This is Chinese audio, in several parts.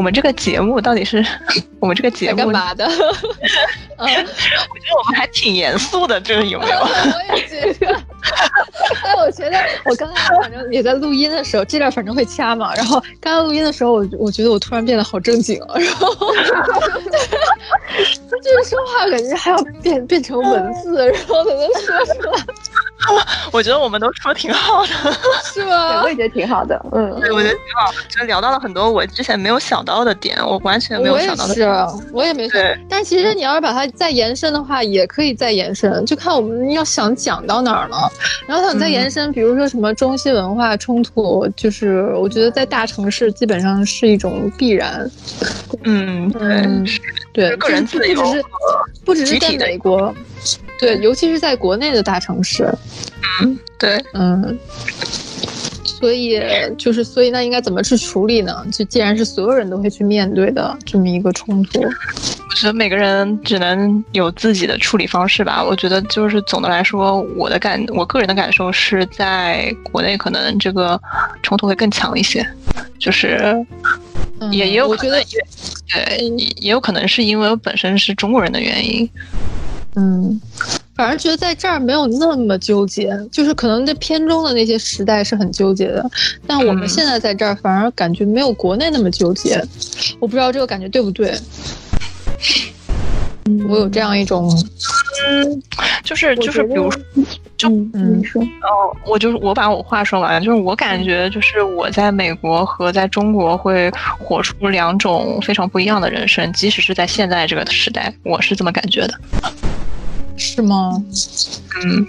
我们这个节目到底是 我们这个节目干嘛的？我觉得我们还挺严肃的，这个有没有？我也觉得。哎，我觉得我刚刚反正也在录音的时候，这段反正会掐嘛。然后刚刚录音的时候，我我觉得我突然变得好正经了，然后就是说话感觉还要变变成文字，然后才能说出来，我觉得我们都说挺好的，是对，吗我？也觉得挺好的。嗯，对，我觉得挺好的，就聊到了很多我之前没有想到的点，我完全没有想到的。是，我也没想对。但其实你要是把它再延伸的话，也可以再延伸，就看我们要想讲到哪儿了。然后想再延伸，比如说什么中西文化冲突，就是我觉得在大城市基本上是一种必然。嗯，对，嗯，对，个人自由不只是不只是在美国，对，尤其是在国内的大城市，嗯对，嗯。所以就是，所以那应该怎么去处理呢？就既然是所有人都会去面对的这么一个冲突，我觉得每个人只能有自己的处理方式吧。我觉得就是总的来说，我的感，我个人的感受是在国内可能这个冲突会更强一些，就是嗯也也有可能对，也也有可能是因为我本身是中国人的原因。嗯，反而觉得在这儿没有那么纠结，就是可能在片中的那些时代是很纠结的，但我们嗯。现在在这儿反而感觉没有国内那么纠结。我不知道这个感觉对不对，嗯。我有这样一种，嗯，就是就是，比如得说，嗯，嗯。你说，哦，我就是我把我话说完，就是我感觉就是我在美国和在中国会活出两种非常不一样的人生，即使是在现在这个时代，我是这么感觉的。是吗？嗯，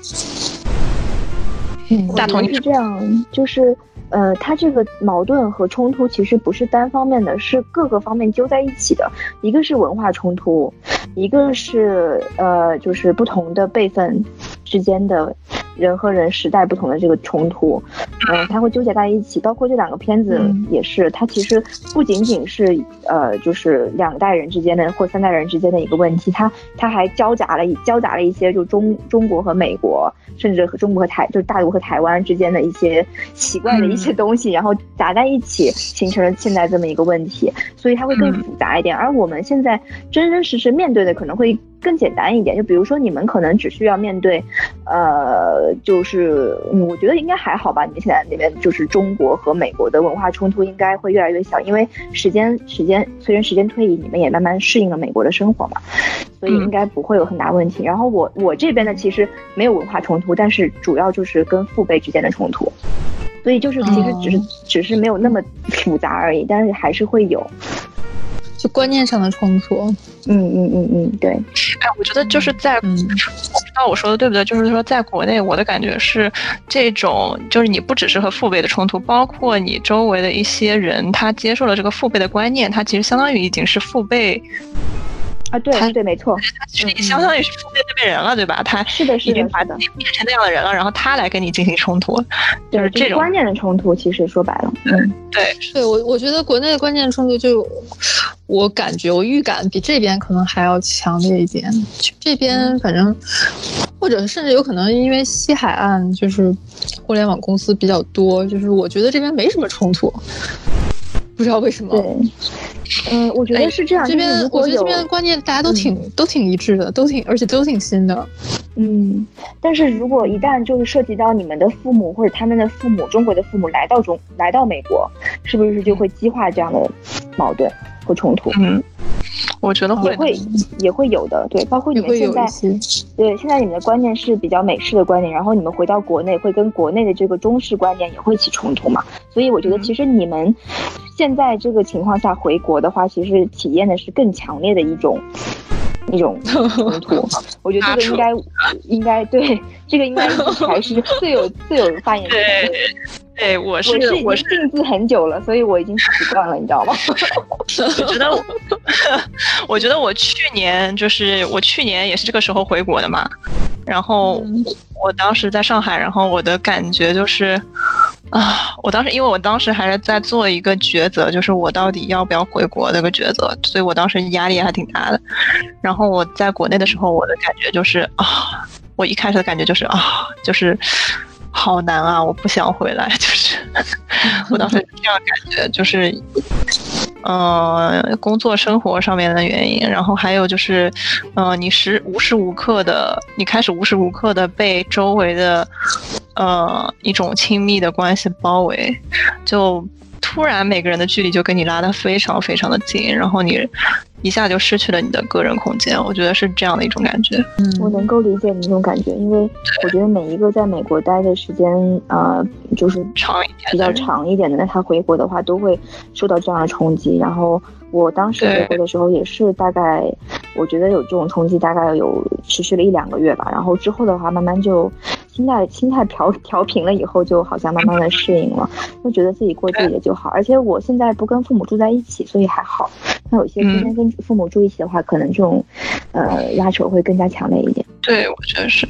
嗯大同是这样，就是呃，他这个矛盾和冲突其实不是单方面的，是各个方面揪在一起的。一个是文化冲突，一个是呃，就是不同的辈分之间的人和人时代不同的这个冲突，嗯、它会纠结在一起。包括这两个片子嗯也是，它其实不仅仅是呃，就是两代人之间的或三代人之间的一个问题，它它还交杂了一交杂了一些就中中国和美国，甚至和中国和台就是大陆和台湾之间的一些奇怪的一些东西，然后杂在一起，形成了现在这么一个问题，所以它会更嗯复杂一点。而我们现在真真实实面对的可能会更简单一点，就比如说你们可能只需要面对，呃，就是嗯我觉得应该还好吧。你们现在那边就是中国和美国的文化冲突应该会越来越小，因为时间时间随着时间推移，你们也慢慢适应了美国的生活嘛，所以嗯应该不会有很大问题。然后我我这边呢，其实没有文化冲突，但是主要就是跟父辈之间的冲突。所以就是其实只是、哦只是没有那么复杂而已，但是还是会有。就观念上的冲突，嗯嗯嗯嗯，对，哎，我觉得就是在，嗯。我不知道我说的对不对，就是说在国内，我的感觉是这种，就是你不只是和父辈的冲突，包括你周围的一些人，他接受了这个父辈的观念，他其实相当于已经是父辈，啊对对，没错，他其实也相当于是父辈那辈人了，对吧？他是的，是的，是的自，己变成那样的人了，然后他来跟你进行冲突，就是，这种观念的冲突。其实说白了，嗯，对，对我，我觉得国内的观念冲突就，我感觉我预感比这边可能还要强烈一点。这边反正，或者甚至有可能因为西海岸就是互联网公司比较多，就是我觉得这边没什么冲突，不知道为什么。对，嗯，我觉哎得是这样，这边我觉得这边的观念大家都挺、都挺一致的，都挺而且都挺新的。嗯，但是如果一旦就是涉及到你们的父母或者他们的父母，中国的父母来到中来到美国，是不是就会激化这样的矛盾和冲突？嗯，我觉得会，也会也会有的，对，包括你们现在对现在你们的观念是比较美式的观念，然后你们回到国内会跟国内的这个中式观念也会起冲突嘛？所以我觉得嗯其实你们现在这个情况下回国的话，其实体验的是更强烈的一种。一种冲突，我觉得这个应该应该对这个应该才是 最有最有发言权的。对，我是我是定居很久了，所以我已经习惯了，你知道吗？我觉得我，我觉得我去年就是我去年也是这个时候回国的嘛，然后嗯我当时在上海，然后我的感觉就是，啊，我当时因为我当时还是在做一个抉择，就是我到底要不要回国这个抉择，所以我当时压力还挺大的。然后我在国内的时候，我的感觉就是啊，我一开始的感觉就是啊，就是。好难啊！我不想回来，就 是 我当时这样感觉，就是呃，工作生活上面的原因，然后还有就是，呃，你时无时无刻的，你开始无时无刻的被周围的，呃，一种亲密的关系包围，就突然每个人的距离就跟你拉得非常非常的近，然后你。一下就失去了你的个人空间，我觉得是这样的一种感觉。嗯，我能够理解你那种感觉，因为我觉得每一个在美国待的时间，呃，就是长一点、比较长一点的，那他回国的话都会受到这样的冲击。然后我当时回国的时候也是大概，我觉得有这种冲击，大概有持续了一两个月吧。然后之后的话，慢慢就。心态心态调调平了以后，就好像慢慢的适应了，就觉得自己过自己的就好。而且我现在不跟父母住在一起，所以还好。那有些天天跟父母住一起的话，可能这种，呃，拉扯会更加强烈一点。对，我觉得是。